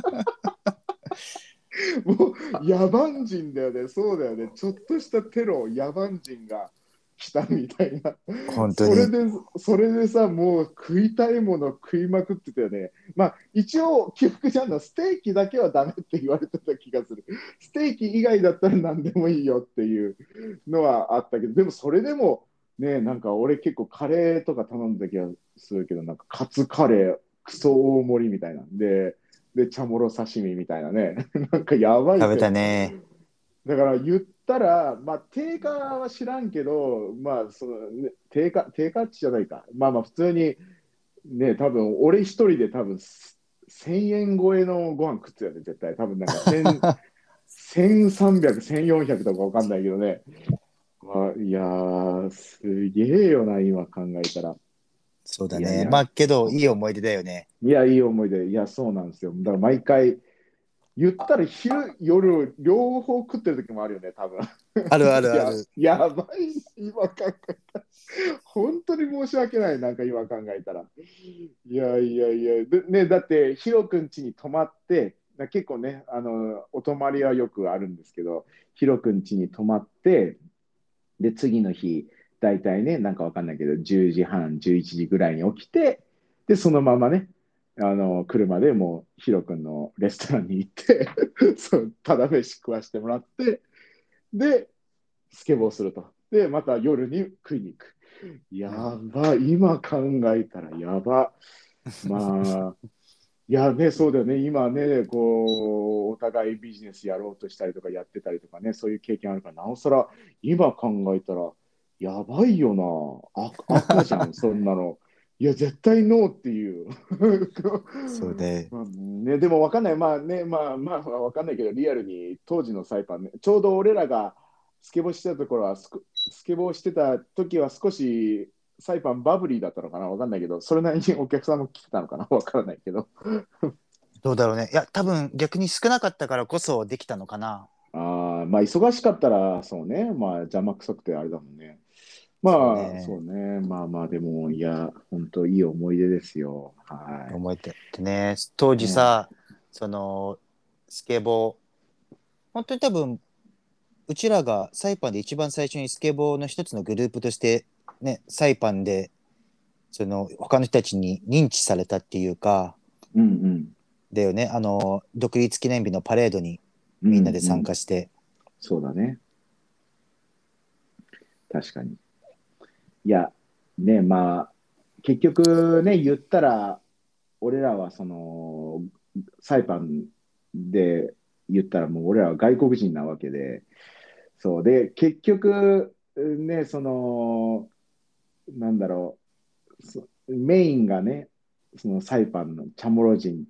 もう野蛮人だよね、そうだよね、ちょっとしたテロ、野蛮人が来たみたいな。本当に。それで、それでさ、もう食いたいもの食いまくってたよね。まあ、一応、記憶じゃんの、ステーキだけはダメって言われてた気がする。ステーキ以外だったら何でもいいよっていうのはあったけど、でもそれでもね、なんか俺結構カレーとか頼んだ気がするけど、なんかカツカレー、クソ大盛りみたいなんで、で、チャモロ刺身みたいなね。*laughs* なんかやばい食べたね。だから言ったら、まあ、定価は知らんけど、まあ、その、ね、定価、定価値じゃないか。まあまあ、普通に、ね、多分俺一人で多分1000円超えのご飯食ってたよね、絶対。多分なんか1300、1400 *laughs* とかわかんないけどね。まあ、いやー、すげえよな、今考えたら。そうだね。いやいやまあけど、いい思い出だよね。いや、いい思い出。いや、そうなんですよ。だから毎回、言ったら昼、夜、両方食ってる時もあるよね、多分。あるあるある。ややばい、今考えたら。本当に申し訳ない、なんか今考えたら。いやいやいや、でね、だって、ヒロ君家に泊まって、な結構ね、あの、お泊まりはよくあるんですけど、ヒロ君家に泊まって、で、次の日、大体ね、なんかわかんないけど、10時半、11時ぐらいに起きて、で、そのままね、あの、車でもう、ヒロ君のレストランに行って、*laughs* そう、ただ飯食わしてもらって、で、スケボーすると。で、また夜に食いに行く。やば、今考えたらやば。まあ、*laughs* いやね、そうだよね、今ね、こう、お互いビジネスやろうとしたりとかやってたりとかね、そういう経験あるから、なおさら、今考えたら、やばいよな。あ赤じゃん、そんなの。いや、絶対ノーっていう。そうね。*laughs* まあね、でも分かんない、まあね、まあまあ分かんないけど、リアルに当時のサイパンね、ちょうど俺らがスケボーしてたところは、スクスケボーしてた時は少しサイパンバブリーだったのかな、分かんないけど、それなりにお客さんも来てたのかな、分からないけど。どうだろうね。いや、多分逆に少なかったからこそできたのかな。あーまあ忙しかったら、そうね、まあ邪魔くさくてあれだもんね。まあ、そそううね、まあまあ、でも、いや、本当いい思い出ですよ。はい。思えててね。当時さ、その、スケボー、本当に多分、うちらがサイパンで一番最初にスケボーの一つのグループとして、ね、サイパンで、その、他の人たちに認知されたっていうか、うんだよね。あの、独立記念日のパレードにうん。みんなで参うう加して。そうだね。確かに。いや、ね、まあ、結局ね、言ったら、俺らはその、サイパンで言ったらもう俺らは外国人なわけで、そうで、結局、ね、その、なんだろう、メインがね、そのサイパンのチャモロ人っ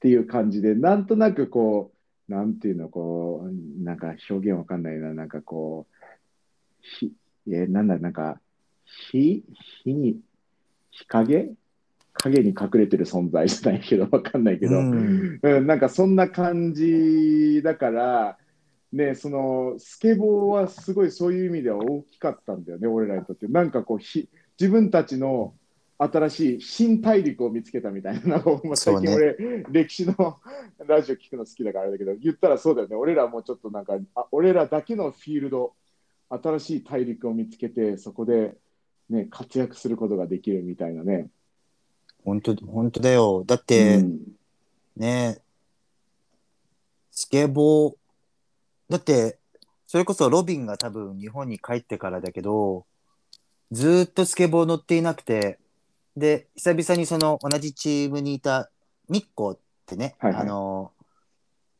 ていう感じで、なんとなくこう、なんていうの、こう、なんか表現わかんないな、なんかこう、ひ、えーなんだ、なんか、火、火に、日陰？影に隠れてる存在じゃないけど、*laughs* わかんないけど、うん。うん、なんかそんな感じだから、ね、そのスケボーはすごいそういう意味では大きかったんだよね、俺らにとって。なんかこう、ひ自分たちの新しい新大陸を見つけたみたいな、*laughs* 最近俺、歴史のラジオ聞くの好きだからあれだけど、言ったらそうだよね、俺らもちょっとなんか、あ俺らだけのフィールド、新しい大陸を見つけて、そこで、ね、活躍することができるみたいなね。本当、本当だよ。だって、うんねスケボー、だって、それこそロビンが多分日本に帰ってからだけど、ずーっとスケボー乗っていなくて、で、久々にその同じチームにいたミッコってね、はいはいあの、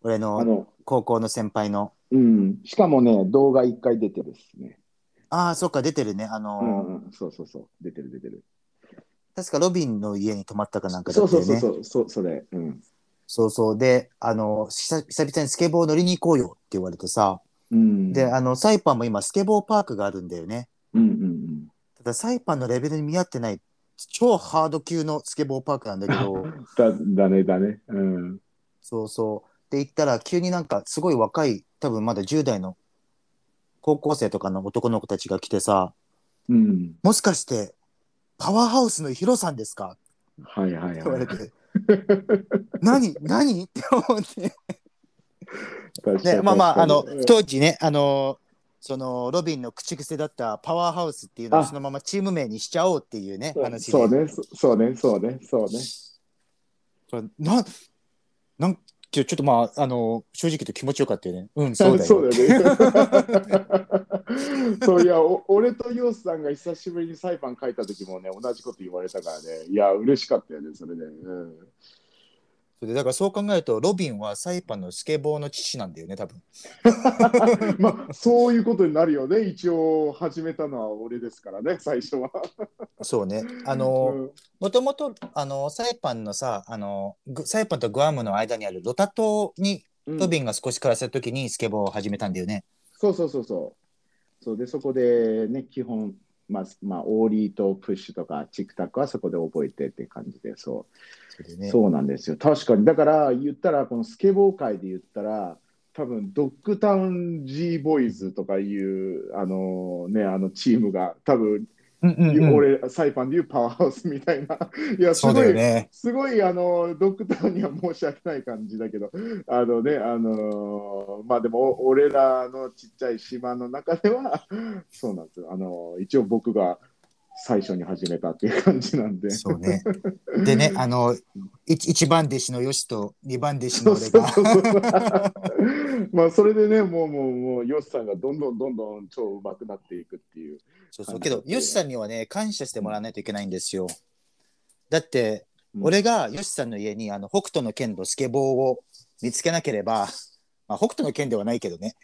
俺の高校の先輩の、うん、しかもね、動画一回出てるっすね。ああ、そっか、出てるね。あの、うんうん、そうそうそう、出てる出てる。確かロビンの家に泊まったかなんかだそうったよね。そうそうそう、そそれ。うん。そうそう。で、あの、久久々にスケボー乗りに行こうよって言われてさ、うん、で、あの、サイパンも今スケボーパークがあるんだよね。うんうんただサイパンのレベルに見合ってない超ハード級のスケボーパークなんだけどうん。*laughs* だ、だねだね。うん。そうそうで行ったら急になんかすごい若い多分まだ10代の高校生とかの男の子たちが来てさうん。「もしかしてパワーハウスのヒロさんですか?」はいはいはい。って言われて「何何?」って思って。ねまあまああの当時ねあのそのロビンの口癖だったパワーハウスっていうのをあ。そのままチーム名にしちゃおうっていうねう。ん話で。そうね、そそうね、そうね、そうね。ななんちょっとまあ、あの、正直言うと気持ちよかったよね。うん、*laughs* そうだよ。ね。*laughs* そういやお、俺とヨウスさんが久しぶりにサイパン書いた時もね、同じこと言われたからね、いや、嬉しかったよね、それで。うん、それでだからそう考えると、ロビンはサイパンのスケボーの父なんだよね、多分。*laughs* まあ、そういうことになるよね、一応始めたのは俺ですからね、最初は。そうね。あうの、んもともと、あの、サイパンのさ、あの、グサイパンとグアムの間にあるロタ島に、うんロビンが少し暮らした時にスケボーを始めたんだよね。そうそうそうそう。そうで、そこでね、基本、まあ、まあ、オーリーとプッシュとか、チックタックはそこで覚えてって感じで、そう。それでね。そうなんですよ。確かに。だから言ったら、このスケボー界で言ったら、多分ドッグタウン G ボーイズとかいうあのねあのチームが多分、うんうんうん俺サイパンでいうパワーハウスみたいないやすごい、ね。すごいあのドッグタウンには申し訳ない感じだけどあのねあのまあでも俺らのちっちゃい島の中ではそうなんですよあの一応僕が最初に始めたっていう感じなんで。そうね。でね、*laughs* あの、一一番弟子のヨシと二番弟子の俺が。そうそうそう *laughs* まあそれでねもうもうもうヨシさんがどんどんどんどん超上手くなっていくっていうそうそう。けど、ヨシさんにはね、感謝してもらわないといけないんですよ。だって、うん俺がヨシさんの家にあの北斗の剣とスケボーを見つけなければ、まあ、北斗の剣ではないけどね。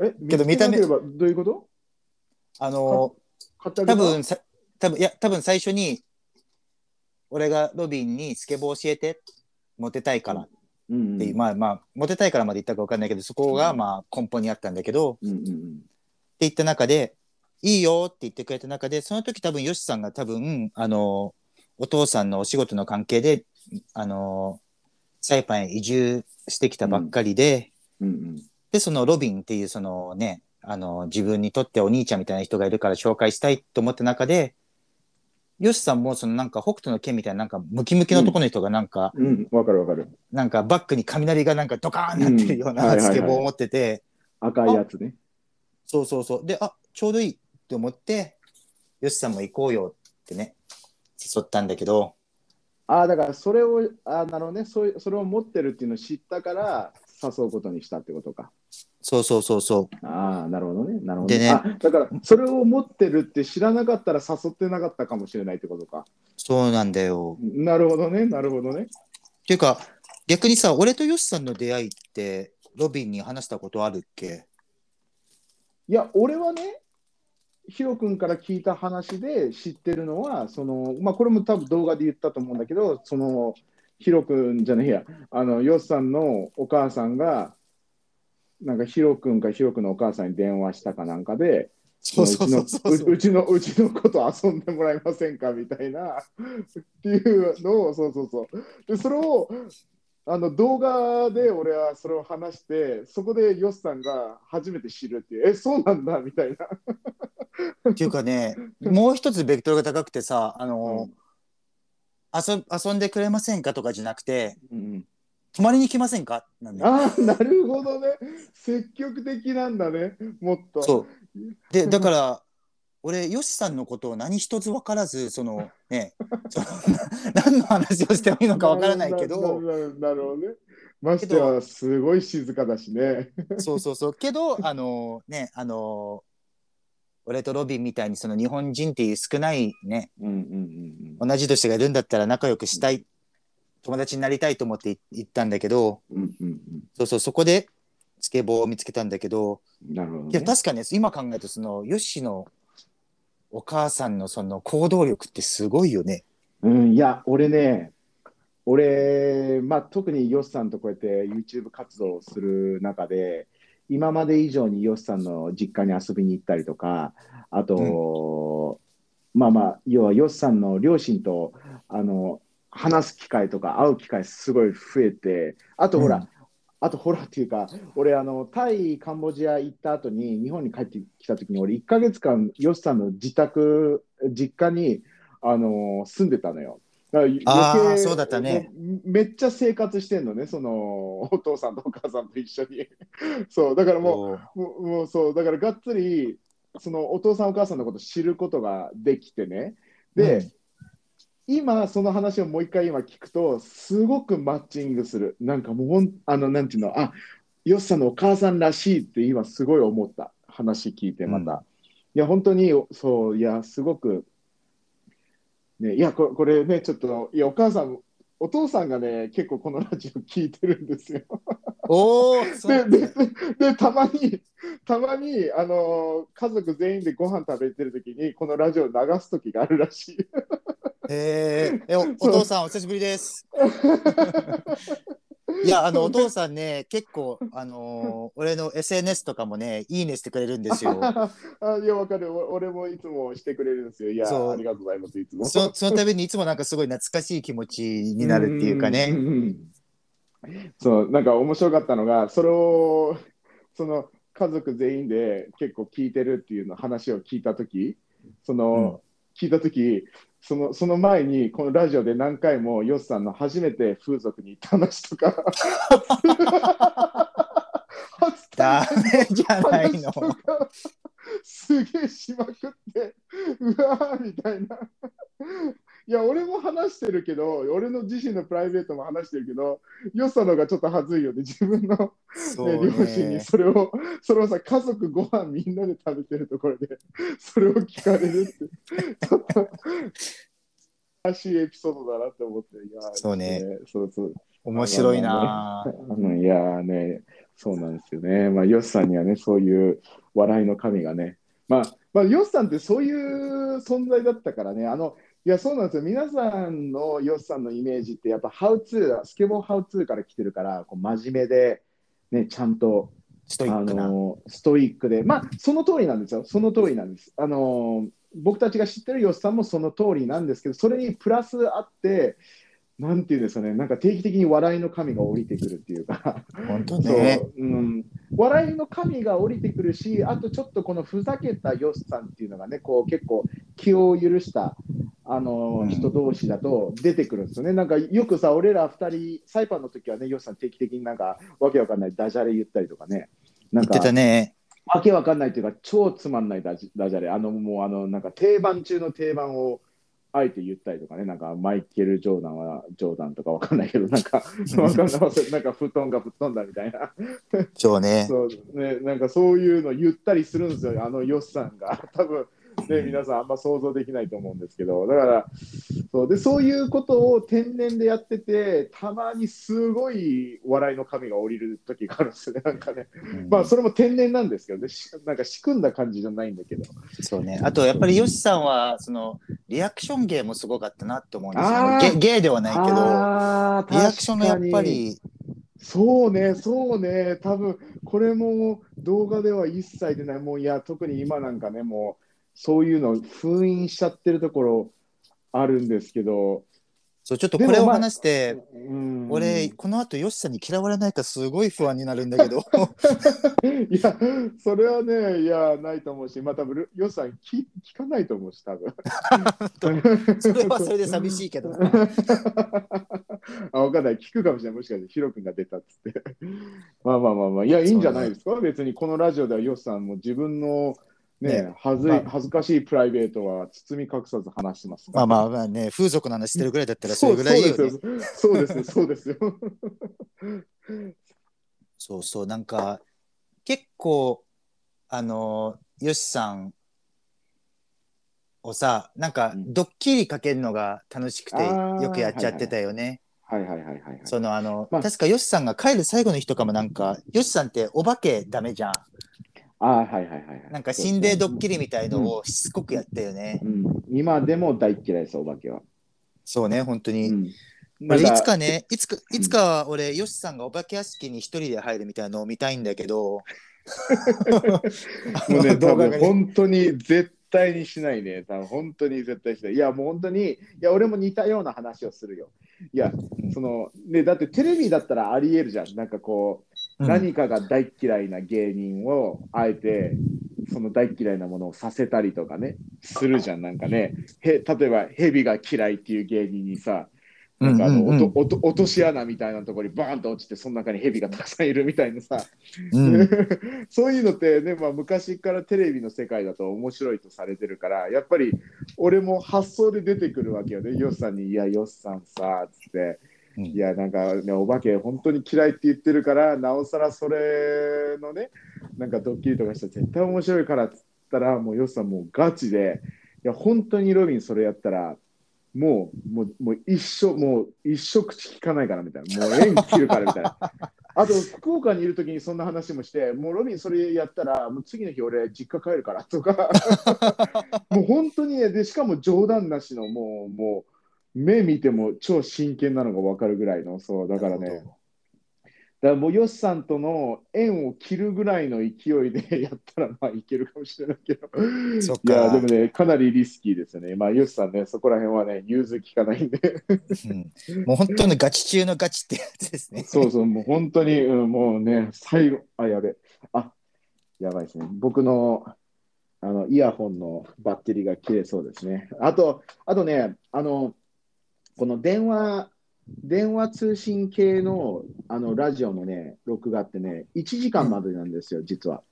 えけど見た目見つけなければどういうこと？あの、多分さ、多分いや、多分最初に、俺がロビンにスケボー教えて、モテたいからっうんうん。ていう、まあまあ、モテたいからまで言ったか分かんないけど、そこがまあ根本にあったんだけど、うんうんって言った中で、いいよって言ってくれた中で、その時多分、ヨシさんが多分、あの、お父さんのお仕事の関係で、あの、サイパンへ移住してきたばっかりで、うんうん。で、そのロビンっていう、そのね、あの、自分にとってお兄ちゃんみたいな人がいるから紹介したいと思った中で、ヨシさんもそのなんか北斗の剣みたいななんかムキムキのとこの人がなんか、うんうんわかるわかる。なんかバックに雷がなんかドカーンなってるよううんはいはいはいなスケボーを持ってて、赤いやつね。そうそうそう。で、あ、ちょうどいいって思って、ヨシさんも行こうよってね、誘ったんだけど、ああだからそれをあーなるほどね。そういうそれを持ってるっていうのを知ったから誘うことにしたってことかそうそうそうそう。ああなるほどねなるほどでね。あだからそれを持ってるって知らなかったら誘ってなかったかもしれないってことか。そうなんだよ。なるほどねなるほどね。っていうか、逆にさ、俺とヨシさんの出会いって、ロビンに話したことあるっけ？いや、俺はね、ヒロ君から聞いた話で知ってるのは、そのまあ、これも多分動画で言ったと思うんだけど、そのヒロ君じゃねえや、あのヨシさんのお母さんが、なんかヒロ君かヒロ君のお母さんに電話したかなんかで、そうそうそうそうう。ちのううちのうちのこと遊んでもらえませんかみたいなっていうのをそうそうそう。でそれをあの動画で俺はそれを話してそこでヨシさんが初めて知るっていう。えそうなんだみたいな、っていうかね、もう一つベクトルが高くてさ、あの、遊遊んでくれませんかとかじゃなくて、うん泊まりに来ませんか？なんああなるほどね。積極的なんだね。もっと。そう。で、だから、俺、ヨシさんのことを何一つ分からず、そのね、*laughs* その何の話をしてもいいのか分からないけど、なるほどね。ましてはすごい静かだしね。そうそうそう、けど、あのね、あの俺とロビンみたいにその日本人っていう少ないね、うんうんうん同じ年がいるんだったら仲良くしたい、友達になりたいと思って行ったんだけど、うんうんうん。そうそう、そこでスケボーを見つけたんだけど、なるほど、ね、いや、確かね、今考えると、その、ヨシのお母さんのその行動力ってすごいよね。うん、いや、俺ね、俺、まあ、特にヨシさんとこうやって YouTube 活動をする中で、今まで以上にヨシさんの実家に遊びに行ったりとか、あと、まあまあ、要はヨシさんの両親とあの話す機会とか会う機会すごい増えて、あとほら、うんあとほらっていうか、俺あの、タイ、カンボジア行った後に日本に帰ってきた時に、俺1ヶ月間、ヨシさんの自宅、実家にあの住んでたのよ。あー余計そうだったねめっちゃ生活してんのね、そのお父さんとお母さんと一緒に。*laughs* そう、だからもう、こもうもうそう、だからがっつり、そのお父さんお母さんのこと知ることができてね。で、今その話をもう一回今聞くとすごくマッチングする。なんかもうほんあのなんていうのあよっさんのお母さんらしいって今すごい思った。話聞いてまた、うん。いや本当にそういやすごくねいやここれねちょっといやお母さんお父さんがね結構このラジオ聞いてるんですよ。お *laughs* でででたまにたまにあの家族全員でご飯食べてる時にこのラジオ流す時があるらしいへえ、えおお父さんお久しぶりです。*laughs* いや、あのお父さんね、結構、あのー俺の SNS とかもね、いいねしてくれるんですよ。*laughs* あいや、わかる。お俺もいつもしてくれるんですよ。いや、ありがとうございます。いつも。そそのためにいつもなんかすごい懐かしい気持ちになるっていうかね。んんうんそう、なんか面白かったのが、それを、その家族全員で結構聞いてるっていうの話を聞いたとき、その、聞いたとき、そのその前にこのラジオで何回もヨスさんの初めて風俗に行った話とか。初ダ体メじゃないの。すげえしまくって。うわーみたいないや俺も話してるけど俺の自身のプライベートも話してるけどよさのがちょっと恥ずいよね自分の、ね、両親にそれをそれをさ家族ご飯みんなで食べてるところでそれを聞かれるってちょっとらしいエピソードだなって思っていやそうね。そうそう。面白いな。ぁ。あのいやーね、そうなんですよね。まあ、ヨスさんにはね、そういう笑いの神がね、まあ、まあ、ヨスさんってそういう存在だったからね、あの、いや、そうなんですよ。皆さんのヨスさんのイメージって、やっぱ、ハウツー、スケボーハウツーから来てるから、こう真面目で、ね、ちゃんと、ストイックな。あのストイックで、まあ、その通りなんですよ。その通りなんです。あの僕たちが知ってるヨスさんもその通りなんですけど、それにプラスあって、なんていうんですかね、なんか定期的に笑いの神が降りてくるっていうか、本当そうね。うん、笑いの神が降りてくるし、あとちょっとこのふざけたヨスさんっていうのがね、こう結構気を許したあの、うん人同士だと出てくるんですよね。なんかよくさ、俺ら二人、サイパンの時はね、ヨスさん定期的になんかわけわかんないダジャレ言ったりとかね。なんか言ってたね。わけわかんないというか、超つまんないダジダジャレ、あのもうあのなんか定番中の定番をあえて言ったりとかね、なんかマイケル・ジョーダンはジョーダンとかわかんないけど、なんか *laughs* わかんない、なんか布団が吹っ飛んだみたいな、そうね。そうね、なんかそういうの言ったりするんですよ、あのヨスさんが。多分ね、皆さんあんま想像できないと思うんですけど、だからそうで、そういうことを天然でやってて、たまにすごい笑いの神が降りる時があるんですよね、*laughs* なんかね。まあ、それも天然なんですけど。ね、しなんか仕組んだ感じじゃないんだけど。そうね。あとやっぱりヨシさんはそのリアクション芸もすごかったなって思うんですよ。あー。ゲゲイではないけど、リアクションがやっぱり。そうね、そうね、多分これも動画では一切出ない、もういや、特に今なんかね、もうそういうの封印しちゃってるところあるんですけど、そうちょっとこれを話して、うん俺この後ヨシさんに嫌われないかすごい不安になるんだけど。*laughs* いや、それはね、いや、ないと思うし、まあ、多分よっさん聞聞かないと思うし、多分 *laughs* それはそれで寂しいけどな。*laughs* あ、わかんない。聞くかもしれない。もしかしてヒロ君が出たっつって。まあまあまあまあ。いや、いいんじゃないですか？別にこのラジオではヨッさんも自分のね、ね恥ずいまあ恥ずかしいプライベートは包み隠さず話してますまあまあ、あまあね、風俗の話してるぐらいだったらそれぐらいいいよね。そうですよ。そうですよ。そうですよ。*laughs* そうそう、なんか結構あのヨシさんをさ、なんかうんドッキリかけるのが楽しくてよくやっちゃってたよね。はいはいはいはいはい。そのあの、まあ確かヨシさんが帰る最後の日とかもなんかヨシさんってお化けダメじゃん。あはいはいはいはい。なんか心霊ドッキリ。リみたいのをしつこくやったよね。うん、今でも大嫌いです、お化けは。そうね、本当に。うん俺いつかね、いつか、いつかは俺、ヨシさんがお化け屋敷に一人で入るみたいなのを見たいんだけど、*laughs* もうね、*laughs* 多分本当に絶対にしないね。多分本当に絶対しない。いや、もう本当に、いや、俺も似たような話をするよ。いや、うんその、ね、だってテレビだったらありえるじゃん。なんかこう、うん何かが大嫌いな芸人をあえて、その大嫌いなものをさせたりとかね、するじゃん。なんかね、へ例えば、ヘビが嫌いっていう芸人にさ、なんかあの、落とし穴みたいなところにバーンと落ちてその中に蛇がたくさんいるみたいなさ、うん。*laughs* そういうのってね、まあ、昔からテレビの世界だと面白いとされてるからやっぱり俺も発想で出てくるわけよね。ヨッさんに「いやヨッさんさ」つって「うん。いやなんかねお化け本当に嫌いって言ってるからなおさらそれのねなんかドッキリとかしたら絶対面白いから」っつったらもうヨッさんもうガチで「いや本当にロビンそれやったらもうもうもう一生もう一生口聞かないから」みたいな「もう縁切るから」みたいな。*laughs* あと、福岡にいるときにそんな話もして、もうロビンそれやったら、もう次の日俺実家帰るからとか、*laughs* もう本当にね、で、しかも冗談なしの、もう、もう、目見ても超真剣なのが分かるぐらいの、そう、だからね、だからもうヨシさんとの縁を切るぐらいの勢いでやったら、まあいけるかもしれないけど、そっかいや、でもね、かなりリスキーですよね。まあ、ヨシさんね、そこら辺はね、融通聞かないんで。うんもう本当にガチ中のガチってやつですね。そうそう、もう本当に、うん、もうね、最後、あ、やべ。あ、やばいですね。僕の、あの、イヤホンのバッテリーが切れそうですね。あと、あとね、あの、この電話、電話通信系の、あの、ラジオのね、録画ってね、1時間までなんですよ、実は。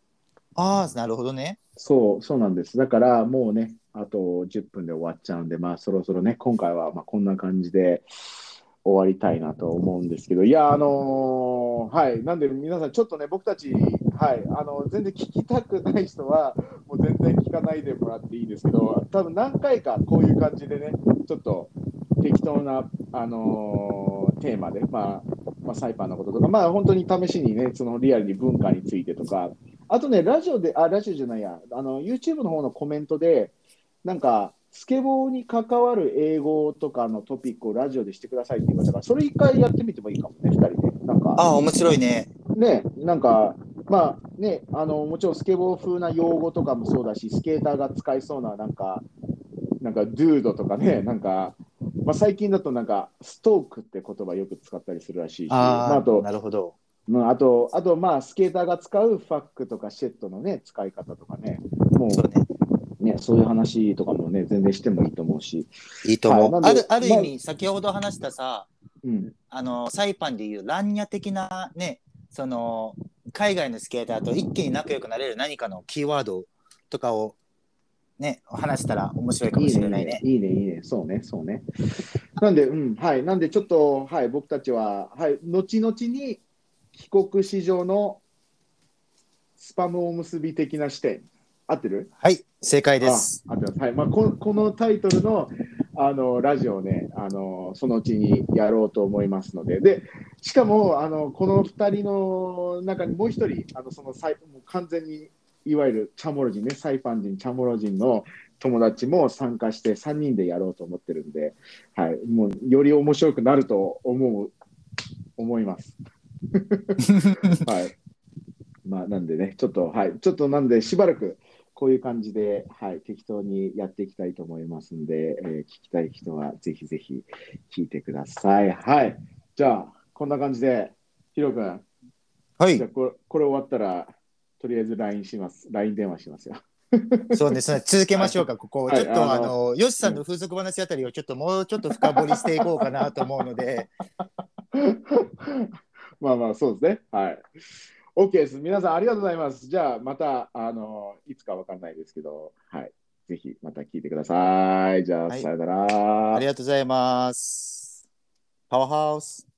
ああ、なるほどね。そう、そうなんです。だから、もうね、あと10分で終わっちゃうんで、まあ、そろそろね、今回はまあこんな感じで終わりたいなと思うんですけど、いや、あのーはい、なんで皆さん、ちょっとね、僕たち、はい、あの全然聞きたくない人は、もう全然聞かないでもらっていいですけど、多分何回かこういう感じでね、ちょっと適当な、あのーテーマで、まあ、まあ、サイパーのこととか、まあ、本当に試しにね、そのリアルに文化についてとか、あとね、ラジオで、あ、ラジオじゃないや、あの、YouTube の方のコメントで、なんか、スケボーに関わる英語とかのトピックをラジオでしてくださいって言われたから、それ一回やってみてもいいかもね、二人で。なんか、ああ、面白いね。ね、なんか、まあね、あの、もちろんスケボー風な用語とかもそうだし、スケーターが使いそうな、なんか、なんか、ドゥードとかね、なんか、まあ、最近だとなんか、ストークって言葉よく使ったりするらしいし、まあ、ああ、あと、なるほど。まあ、あと、あと、まあ、スケーターが使うファックとかシェットのね、使い方とかね、もそうね。うね、そういう話とかもね、全然してもいいと思うし、いいと思う。はいあるある意味、先ほど話したさ、うん、あのサイパンでいうランニャ的なね、その海外のスケーターと一気に仲良くなれる何かのキーワードとかをね、話したら面白いかもいいしれないね。ね、いいね、いいね、そうね、そうね。なんで、うん、はい、なんでちょっと、はい、僕たちは、はい、後々に帰国子女のスパムおむすび的な視点、合ってる？はい、正解です。あ合ってます。はい、まあこ、このタイトルのあのラジオをねあの、そのうちにやろうと思いますので、でしかもあのこの2人の中にもう一人、あのそのサイもう完全にいわゆるチャモロ人ね、サイパン人、チャモロ人の友達も参加して3人でやろうと思ってるんで、はい、もうより面白くなると思う思います。*laughs* はい。まあ、なんでね、ちょっと、はい、ちょっとなんで、しばらくこういう感じで、はい、適当にやっていきたいと思いますんで、えー聞きたい人はぜひぜひ聞いてください。はい。じゃあ、こんな感じで、ヒロ君、はいじゃあ、これこれ終わったら、とりあえず LINE します。LINE 電話しますよ。そうですね、*laughs* 続けましょうか、ここ。はいちょっと、ああのの、ヨシさんの風俗話あたりをちょっともうちょっと深掘りしていこうかなと思うので、*laughs* まあまあ、そうですね。はい。OK です。皆さんありがとうございます。じゃあ、また、あの、いつかわかんないですけど、はい。ぜひまた聞いてください。じゃあ、はいさよなら。ありがとうございます。パワーハウス。